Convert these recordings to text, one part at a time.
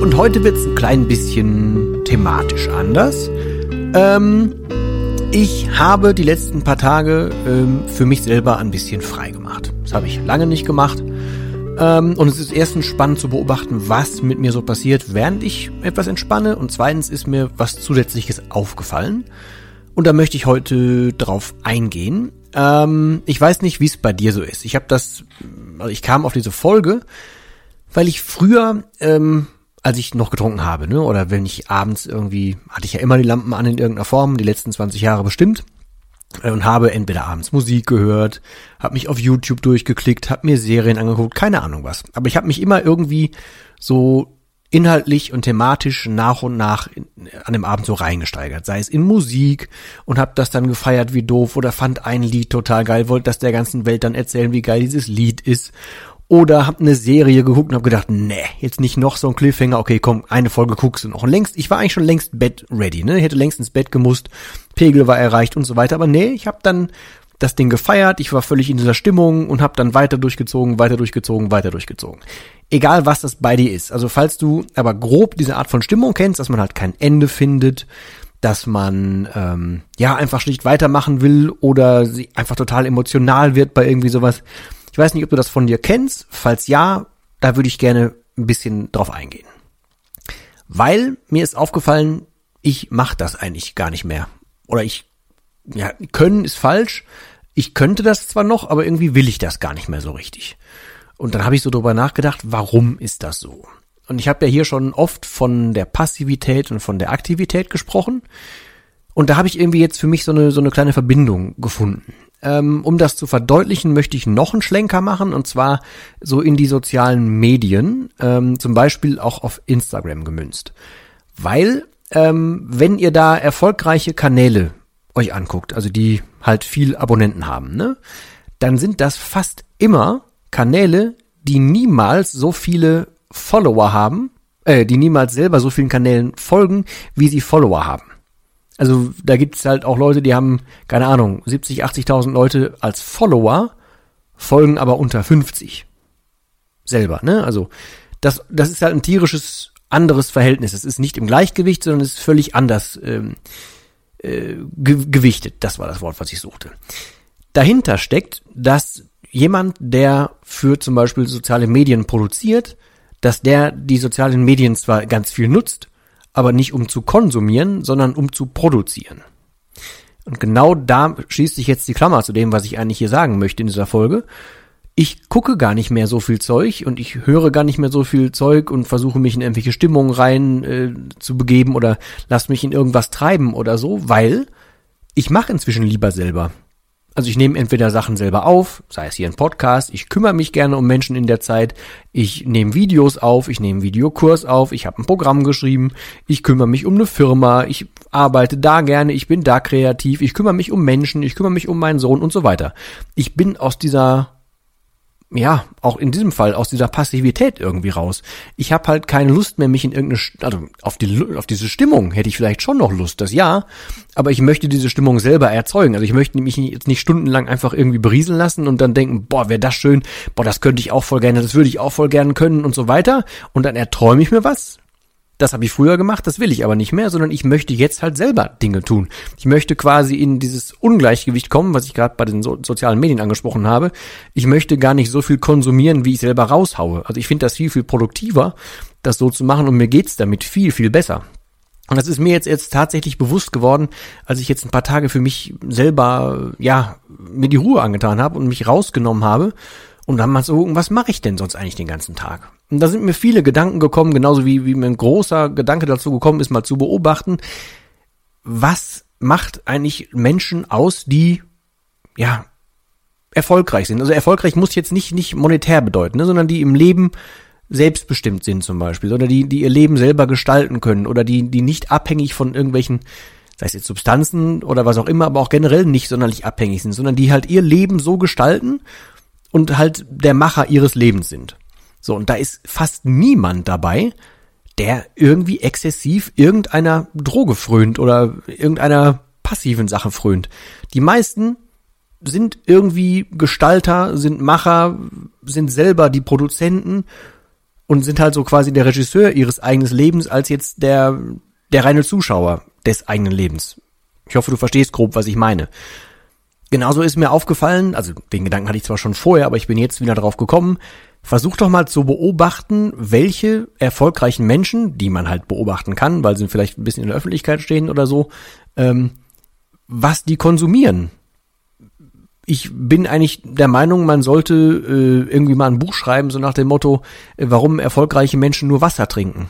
und heute wird es ein klein bisschen thematisch anders. Ähm, ich habe die letzten paar Tage ähm, für mich selber ein bisschen frei gemacht. Das habe ich lange nicht gemacht. Ähm, und es ist erstens spannend zu beobachten, was mit mir so passiert, während ich etwas entspanne. Und zweitens ist mir was Zusätzliches aufgefallen. Und da möchte ich heute drauf eingehen. Ähm, ich weiß nicht, wie es bei dir so ist. Ich habe das, also ich kam auf diese Folge, weil ich früher ähm, als ich noch getrunken habe, ne? Oder wenn ich abends irgendwie, hatte ich ja immer die Lampen an in irgendeiner Form, die letzten 20 Jahre bestimmt. Äh, und habe entweder abends Musik gehört, habe mich auf YouTube durchgeklickt, habe mir Serien angeguckt, keine Ahnung was. Aber ich habe mich immer irgendwie so inhaltlich und thematisch nach und nach in, an dem Abend so reingesteigert, sei es in Musik und habe das dann gefeiert wie doof oder fand ein Lied total geil, wollte das der ganzen Welt dann erzählen, wie geil dieses Lied ist oder hab eine Serie geguckt und hab gedacht, nee, jetzt nicht noch so ein Cliffhanger, okay, komm, eine Folge guckst du noch. Und längst, ich war eigentlich schon längst Bett ready, ne? Ich hätte längst ins Bett gemusst, Pegel war erreicht und so weiter. Aber nee, ich hab dann das Ding gefeiert, ich war völlig in dieser Stimmung und hab dann weiter durchgezogen, weiter durchgezogen, weiter durchgezogen. Egal was das bei dir ist. Also falls du aber grob diese Art von Stimmung kennst, dass man halt kein Ende findet, dass man ähm, ja einfach schlicht weitermachen will oder sie einfach total emotional wird bei irgendwie sowas, ich weiß nicht, ob du das von dir kennst. Falls ja, da würde ich gerne ein bisschen drauf eingehen. Weil mir ist aufgefallen, ich mache das eigentlich gar nicht mehr. Oder ich, ja, können ist falsch. Ich könnte das zwar noch, aber irgendwie will ich das gar nicht mehr so richtig. Und dann habe ich so drüber nachgedacht, warum ist das so? Und ich habe ja hier schon oft von der Passivität und von der Aktivität gesprochen. Und da habe ich irgendwie jetzt für mich so eine, so eine kleine Verbindung gefunden. Ähm, um das zu verdeutlichen, möchte ich noch einen Schlenker machen und zwar so in die sozialen Medien, ähm, zum Beispiel auch auf Instagram gemünzt. Weil, ähm, wenn ihr da erfolgreiche Kanäle euch anguckt, also die halt viel Abonnenten haben, ne, dann sind das fast immer Kanäle, die niemals so viele Follower haben, äh, die niemals selber so vielen Kanälen folgen, wie sie Follower haben. Also da gibt's halt auch Leute, die haben, keine Ahnung, 70, 80.000 Leute als Follower, folgen aber unter 50. Selber, ne? Also das, das ist halt ein tierisches anderes Verhältnis. Es ist nicht im Gleichgewicht, sondern es ist völlig anders ähm, äh, ge gewichtet. Das war das Wort, was ich suchte. Dahinter steckt, dass jemand, der für zum Beispiel soziale Medien produziert, dass der die sozialen Medien zwar ganz viel nutzt, aber nicht um zu konsumieren, sondern um zu produzieren. Und genau da schließt sich jetzt die Klammer zu dem, was ich eigentlich hier sagen möchte in dieser Folge. Ich gucke gar nicht mehr so viel Zeug und ich höre gar nicht mehr so viel Zeug und versuche mich in irgendwelche Stimmungen rein äh, zu begeben oder lass mich in irgendwas treiben oder so, weil ich mache inzwischen lieber selber. Also ich nehme entweder Sachen selber auf, sei es hier ein Podcast, ich kümmere mich gerne um Menschen in der Zeit, ich nehme Videos auf, ich nehme Videokurs auf, ich habe ein Programm geschrieben, ich kümmere mich um eine Firma, ich arbeite da gerne, ich bin da kreativ, ich kümmere mich um Menschen, ich kümmere mich um meinen Sohn und so weiter. Ich bin aus dieser ja, auch in diesem Fall aus dieser Passivität irgendwie raus. Ich habe halt keine Lust mehr, mich in irgendeine, also auf die, auf diese Stimmung hätte ich vielleicht schon noch Lust, das ja, aber ich möchte diese Stimmung selber erzeugen. Also ich möchte mich jetzt nicht stundenlang einfach irgendwie berieseln lassen und dann denken, boah, wäre das schön, boah, das könnte ich auch voll gerne, das würde ich auch voll gerne können und so weiter. Und dann erträume ich mir was. Das habe ich früher gemacht, das will ich aber nicht mehr, sondern ich möchte jetzt halt selber Dinge tun. Ich möchte quasi in dieses Ungleichgewicht kommen, was ich gerade bei den so sozialen Medien angesprochen habe. Ich möchte gar nicht so viel konsumieren, wie ich selber raushaue. Also ich finde das viel, viel produktiver, das so zu machen und mir geht's damit viel, viel besser. Und das ist mir jetzt, jetzt tatsächlich bewusst geworden, als ich jetzt ein paar Tage für mich selber, ja, mir die Ruhe angetan habe und mich rausgenommen habe und dann mal so, was mache ich denn sonst eigentlich den ganzen Tag? Und da sind mir viele Gedanken gekommen, genauso wie, wie mir ein großer Gedanke dazu gekommen ist, mal zu beobachten, was macht eigentlich Menschen aus, die, ja, erfolgreich sind. Also erfolgreich muss jetzt nicht, nicht monetär bedeuten, ne, sondern die im Leben selbstbestimmt sind zum Beispiel, oder die, die ihr Leben selber gestalten können, oder die, die nicht abhängig von irgendwelchen, sei es jetzt Substanzen oder was auch immer, aber auch generell nicht sonderlich abhängig sind, sondern die halt ihr Leben so gestalten und halt der Macher ihres Lebens sind. So, und da ist fast niemand dabei, der irgendwie exzessiv irgendeiner Droge frönt oder irgendeiner passiven Sache frönt. Die meisten sind irgendwie Gestalter, sind Macher, sind selber die Produzenten und sind halt so quasi der Regisseur ihres eigenen Lebens als jetzt der, der reine Zuschauer des eigenen Lebens. Ich hoffe, du verstehst grob, was ich meine. Genauso ist mir aufgefallen, also den Gedanken hatte ich zwar schon vorher, aber ich bin jetzt wieder drauf gekommen, versuch doch mal zu beobachten, welche erfolgreichen Menschen, die man halt beobachten kann, weil sie vielleicht ein bisschen in der Öffentlichkeit stehen oder so, ähm, was die konsumieren. Ich bin eigentlich der Meinung, man sollte äh, irgendwie mal ein Buch schreiben, so nach dem Motto, äh, warum erfolgreiche Menschen nur Wasser trinken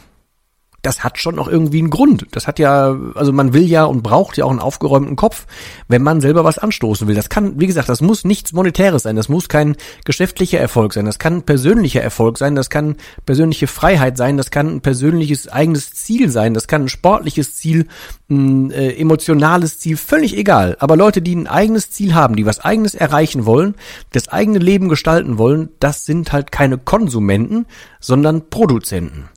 das hat schon noch irgendwie einen Grund. Das hat ja, also man will ja und braucht ja auch einen aufgeräumten Kopf, wenn man selber was anstoßen will. Das kann, wie gesagt, das muss nichts Monetäres sein. Das muss kein geschäftlicher Erfolg sein. Das kann persönlicher Erfolg sein. Das kann persönliche Freiheit sein. Das kann ein persönliches eigenes Ziel sein. Das kann ein sportliches Ziel, ein äh, emotionales Ziel, völlig egal. Aber Leute, die ein eigenes Ziel haben, die was eigenes erreichen wollen, das eigene Leben gestalten wollen, das sind halt keine Konsumenten, sondern Produzenten.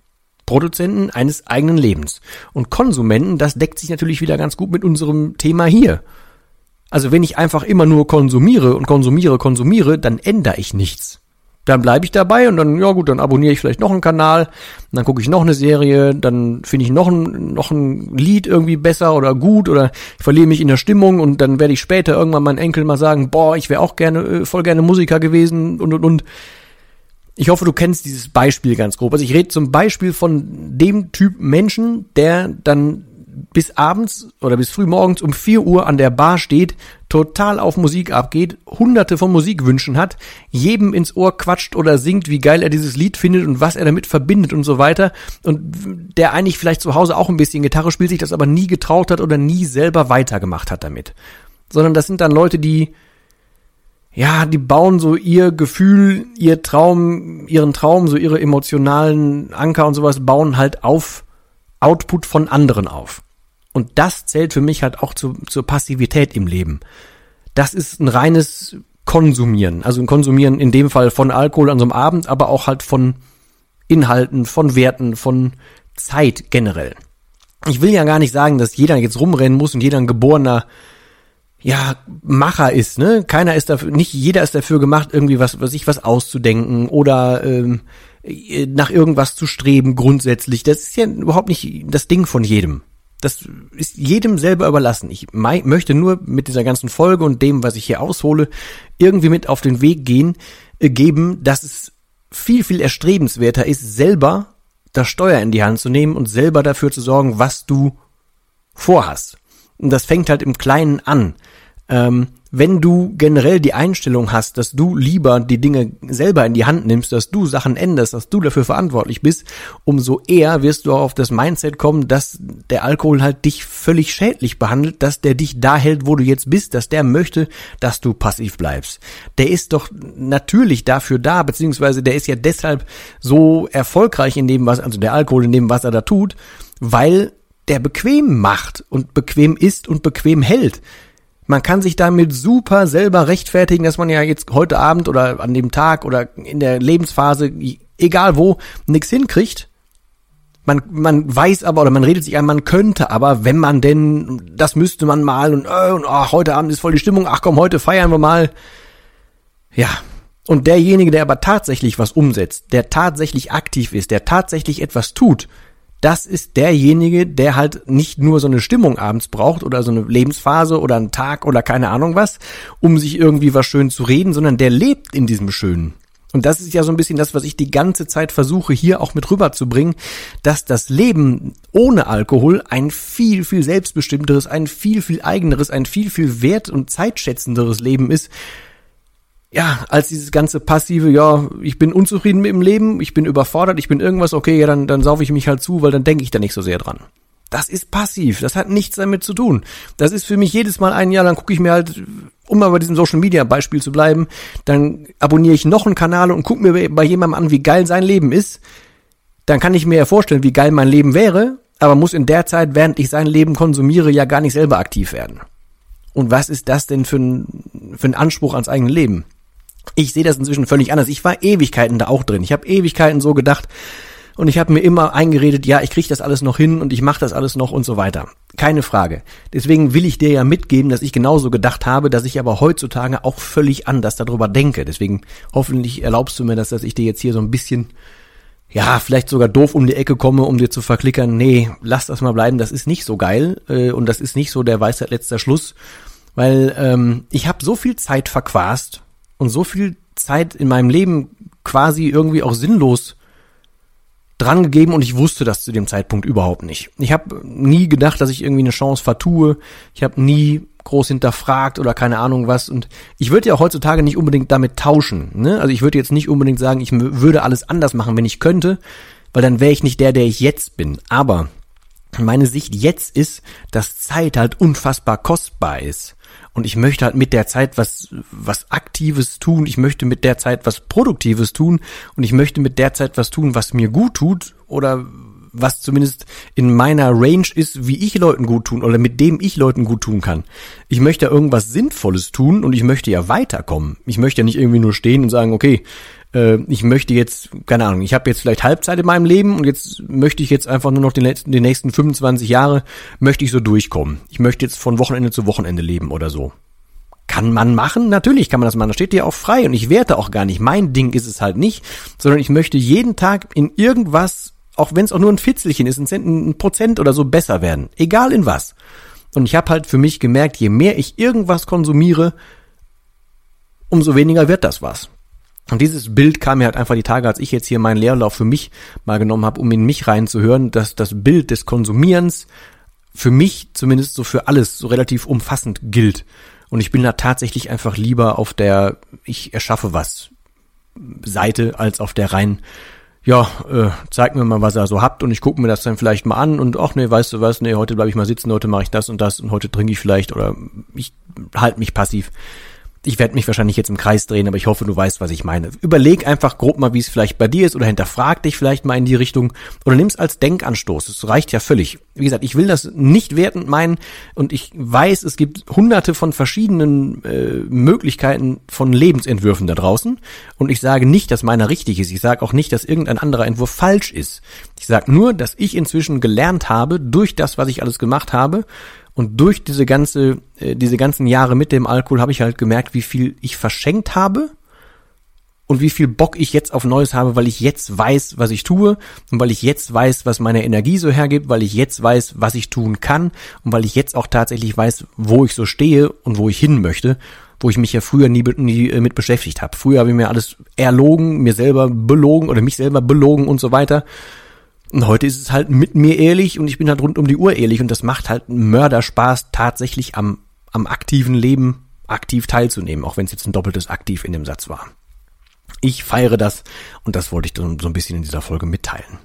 Produzenten eines eigenen Lebens. Und Konsumenten, das deckt sich natürlich wieder ganz gut mit unserem Thema hier. Also wenn ich einfach immer nur konsumiere und konsumiere, konsumiere, dann ändere ich nichts. Dann bleibe ich dabei und dann, ja gut, dann abonniere ich vielleicht noch einen Kanal, dann gucke ich noch eine Serie, dann finde ich noch ein, noch ein Lied irgendwie besser oder gut oder ich verliere mich in der Stimmung und dann werde ich später irgendwann meinen Enkel mal sagen, boah, ich wäre auch gerne, äh, voll gerne Musiker gewesen und und und. Ich hoffe, du kennst dieses Beispiel ganz grob. Also ich rede zum Beispiel von dem Typ Menschen, der dann bis abends oder bis früh morgens um vier Uhr an der Bar steht, total auf Musik abgeht, hunderte von Musikwünschen hat, jedem ins Ohr quatscht oder singt, wie geil er dieses Lied findet und was er damit verbindet und so weiter. Und der eigentlich vielleicht zu Hause auch ein bisschen Gitarre spielt, sich das aber nie getraut hat oder nie selber weitergemacht hat damit. Sondern das sind dann Leute, die ja, die bauen so ihr Gefühl, ihr Traum, ihren Traum, so ihre emotionalen Anker und sowas bauen halt auf Output von anderen auf. Und das zählt für mich halt auch zu, zur Passivität im Leben. Das ist ein reines Konsumieren. Also ein Konsumieren in dem Fall von Alkohol an so einem Abend, aber auch halt von Inhalten, von Werten, von Zeit generell. Ich will ja gar nicht sagen, dass jeder jetzt rumrennen muss und jeder ein geborener ja, Macher ist, ne? Keiner ist dafür, nicht jeder ist dafür gemacht, irgendwie was, sich was auszudenken oder ähm, nach irgendwas zu streben grundsätzlich. Das ist ja überhaupt nicht das Ding von jedem. Das ist jedem selber überlassen. Ich möchte nur mit dieser ganzen Folge und dem, was ich hier aushole, irgendwie mit auf den Weg gehen, äh, geben, dass es viel, viel erstrebenswerter ist, selber das Steuer in die Hand zu nehmen und selber dafür zu sorgen, was du vorhast. Und das fängt halt im Kleinen an. Ähm, wenn du generell die Einstellung hast, dass du lieber die Dinge selber in die Hand nimmst, dass du Sachen änderst, dass du dafür verantwortlich bist, umso eher wirst du auch auf das Mindset kommen, dass der Alkohol halt dich völlig schädlich behandelt, dass der dich da hält, wo du jetzt bist, dass der möchte, dass du passiv bleibst. Der ist doch natürlich dafür da, beziehungsweise der ist ja deshalb so erfolgreich in dem, was, also der Alkohol in dem, was er da tut, weil der bequem macht und bequem ist und bequem hält. Man kann sich damit super selber rechtfertigen, dass man ja jetzt heute Abend oder an dem Tag oder in der Lebensphase, egal wo, nichts hinkriegt. Man, man weiß aber oder man redet sich ein, man könnte aber, wenn man denn, das müsste man mal und, äh, und ach, heute Abend ist voll die Stimmung, ach komm, heute feiern wir mal. Ja. Und derjenige, der aber tatsächlich was umsetzt, der tatsächlich aktiv ist, der tatsächlich etwas tut, das ist derjenige, der halt nicht nur so eine Stimmung abends braucht oder so eine Lebensphase oder einen Tag oder keine Ahnung was, um sich irgendwie was schön zu reden, sondern der lebt in diesem Schönen. Und das ist ja so ein bisschen das, was ich die ganze Zeit versuche, hier auch mit rüberzubringen, dass das Leben ohne Alkohol ein viel, viel selbstbestimmteres, ein viel, viel eigeneres, ein viel, viel wert- und zeitschätzenderes Leben ist, ja, als dieses ganze passive, ja, ich bin unzufrieden mit dem Leben, ich bin überfordert, ich bin irgendwas, okay, ja, dann, dann saufe ich mich halt zu, weil dann denke ich da nicht so sehr dran. Das ist passiv, das hat nichts damit zu tun. Das ist für mich jedes Mal ein Jahr, dann gucke ich mir halt, um mal bei diesem Social Media Beispiel zu bleiben, dann abonniere ich noch einen Kanal und gucke mir bei jemandem an, wie geil sein Leben ist. Dann kann ich mir ja vorstellen, wie geil mein Leben wäre, aber muss in der Zeit, während ich sein Leben konsumiere, ja gar nicht selber aktiv werden. Und was ist das denn für ein, für ein Anspruch ans eigene Leben? Ich sehe das inzwischen völlig anders. Ich war Ewigkeiten da auch drin. Ich habe Ewigkeiten so gedacht und ich habe mir immer eingeredet, ja, ich kriege das alles noch hin und ich mache das alles noch und so weiter. Keine Frage. Deswegen will ich dir ja mitgeben, dass ich genauso gedacht habe, dass ich aber heutzutage auch völlig anders darüber denke. Deswegen hoffentlich erlaubst du mir das, dass ich dir jetzt hier so ein bisschen ja, vielleicht sogar doof um die Ecke komme, um dir zu verklickern, nee, lass das mal bleiben, das ist nicht so geil äh, und das ist nicht so der Weisheit letzter Schluss, weil ähm, ich habe so viel Zeit verquast und so viel Zeit in meinem Leben quasi irgendwie auch sinnlos dran gegeben und ich wusste das zu dem Zeitpunkt überhaupt nicht. Ich habe nie gedacht, dass ich irgendwie eine Chance vertue. Ich habe nie groß hinterfragt oder keine Ahnung was. Und ich würde ja heutzutage nicht unbedingt damit tauschen. Ne? Also ich würde jetzt nicht unbedingt sagen, ich würde alles anders machen, wenn ich könnte, weil dann wäre ich nicht der, der ich jetzt bin. Aber meine Sicht jetzt ist, dass Zeit halt unfassbar kostbar ist. Und ich möchte halt mit der Zeit was, was Aktives tun. Ich möchte mit der Zeit was Produktives tun. Und ich möchte mit der Zeit was tun, was mir gut tut oder was zumindest in meiner Range ist, wie ich Leuten gut tun oder mit dem ich Leuten gut tun kann. Ich möchte ja irgendwas Sinnvolles tun und ich möchte ja weiterkommen. Ich möchte ja nicht irgendwie nur stehen und sagen, okay, äh, ich möchte jetzt, keine Ahnung, ich habe jetzt vielleicht Halbzeit in meinem Leben und jetzt möchte ich jetzt einfach nur noch den, letzten, die nächsten 25 Jahre, möchte ich so durchkommen. Ich möchte jetzt von Wochenende zu Wochenende leben oder so. Kann man machen? Natürlich kann man das machen. Das steht dir auch frei und ich werte auch gar nicht. Mein Ding ist es halt nicht, sondern ich möchte jeden Tag in irgendwas, auch wenn es auch nur ein Fitzelchen ist, ein, Cent, ein Prozent oder so besser werden. Egal in was. Und ich habe halt für mich gemerkt, je mehr ich irgendwas konsumiere, umso weniger wird das was. Und dieses Bild kam mir halt einfach die Tage, als ich jetzt hier meinen Leerlauf für mich mal genommen habe, um in mich reinzuhören, dass das Bild des Konsumierens für mich zumindest so für alles so relativ umfassend gilt. Und ich bin da tatsächlich einfach lieber auf der ich erschaffe was Seite als auf der rein ja, äh, zeig mir mal, was ihr so habt und ich gucke mir das dann vielleicht mal an und ach nee, weißt du was, nee, heute bleibe ich mal sitzen, heute mache ich das und das und heute trinke ich vielleicht oder ich halte mich passiv ich werde mich wahrscheinlich jetzt im Kreis drehen, aber ich hoffe, du weißt, was ich meine. Überleg einfach grob mal, wie es vielleicht bei dir ist oder hinterfrag dich vielleicht mal in die Richtung oder nimm's als Denkanstoß. Es reicht ja völlig. Wie gesagt, ich will das nicht wertend meinen und ich weiß, es gibt hunderte von verschiedenen äh, Möglichkeiten von Lebensentwürfen da draußen und ich sage nicht, dass meiner richtig ist. Ich sage auch nicht, dass irgendein anderer Entwurf falsch ist. Ich sage nur, dass ich inzwischen gelernt habe, durch das, was ich alles gemacht habe, und durch diese ganze, äh, diese ganzen Jahre mit dem Alkohol habe ich halt gemerkt, wie viel ich verschenkt habe und wie viel Bock ich jetzt auf Neues habe, weil ich jetzt weiß, was ich tue und weil ich jetzt weiß, was meine Energie so hergibt, weil ich jetzt weiß, was ich tun kann und weil ich jetzt auch tatsächlich weiß, wo ich so stehe und wo ich hin möchte, wo ich mich ja früher nie, nie äh, mit beschäftigt habe. Früher habe ich mir alles erlogen, mir selber belogen oder mich selber belogen und so weiter. Und heute ist es halt mit mir ehrlich und ich bin halt rund um die Uhr ehrlich und das macht halt Mörderspaß, tatsächlich am, am aktiven Leben aktiv teilzunehmen, auch wenn es jetzt ein doppeltes Aktiv in dem Satz war. Ich feiere das und das wollte ich dann so ein bisschen in dieser Folge mitteilen.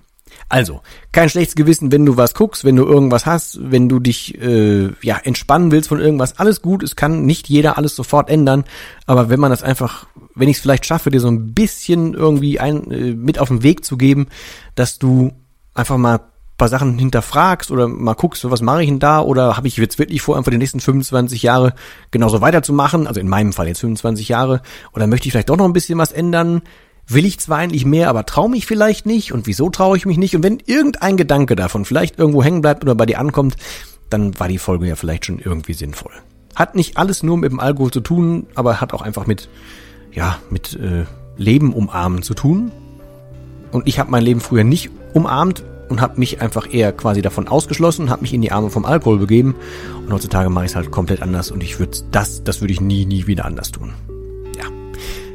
Also, kein schlechtes Gewissen, wenn du was guckst, wenn du irgendwas hast, wenn du dich äh, ja entspannen willst von irgendwas, alles gut, es kann nicht jeder alles sofort ändern, aber wenn man das einfach, wenn ich es vielleicht schaffe, dir so ein bisschen irgendwie ein, äh, mit auf den Weg zu geben, dass du einfach mal paar Sachen hinterfragst oder mal guckst, was mache ich denn da oder habe ich jetzt wirklich vor, einfach die nächsten 25 Jahre genauso weiterzumachen, also in meinem Fall jetzt 25 Jahre, oder möchte ich vielleicht doch noch ein bisschen was ändern? Will ich zwar eigentlich mehr, aber traue mich vielleicht nicht und wieso traue ich mich nicht? Und wenn irgendein Gedanke davon vielleicht irgendwo hängen bleibt oder bei dir ankommt, dann war die Folge ja vielleicht schon irgendwie sinnvoll. Hat nicht alles nur mit dem Alkohol zu tun, aber hat auch einfach mit, ja, mit äh, Leben umarmen zu tun. Und ich habe mein Leben früher nicht umarmt, und habe mich einfach eher quasi davon ausgeschlossen, habe mich in die Arme vom Alkohol begeben und heutzutage mache ich es halt komplett anders und ich würde das, das würde ich nie, nie wieder anders tun. Ja.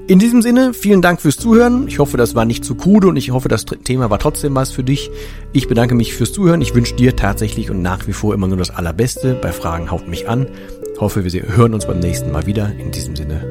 In diesem Sinne, vielen Dank fürs Zuhören. Ich hoffe, das war nicht zu krude und ich hoffe, das Thema war trotzdem was für dich. Ich bedanke mich fürs Zuhören. Ich wünsche dir tatsächlich und nach wie vor immer nur das Allerbeste. Bei Fragen haut mich an. Hoffe, wir hören uns beim nächsten Mal wieder. In diesem Sinne.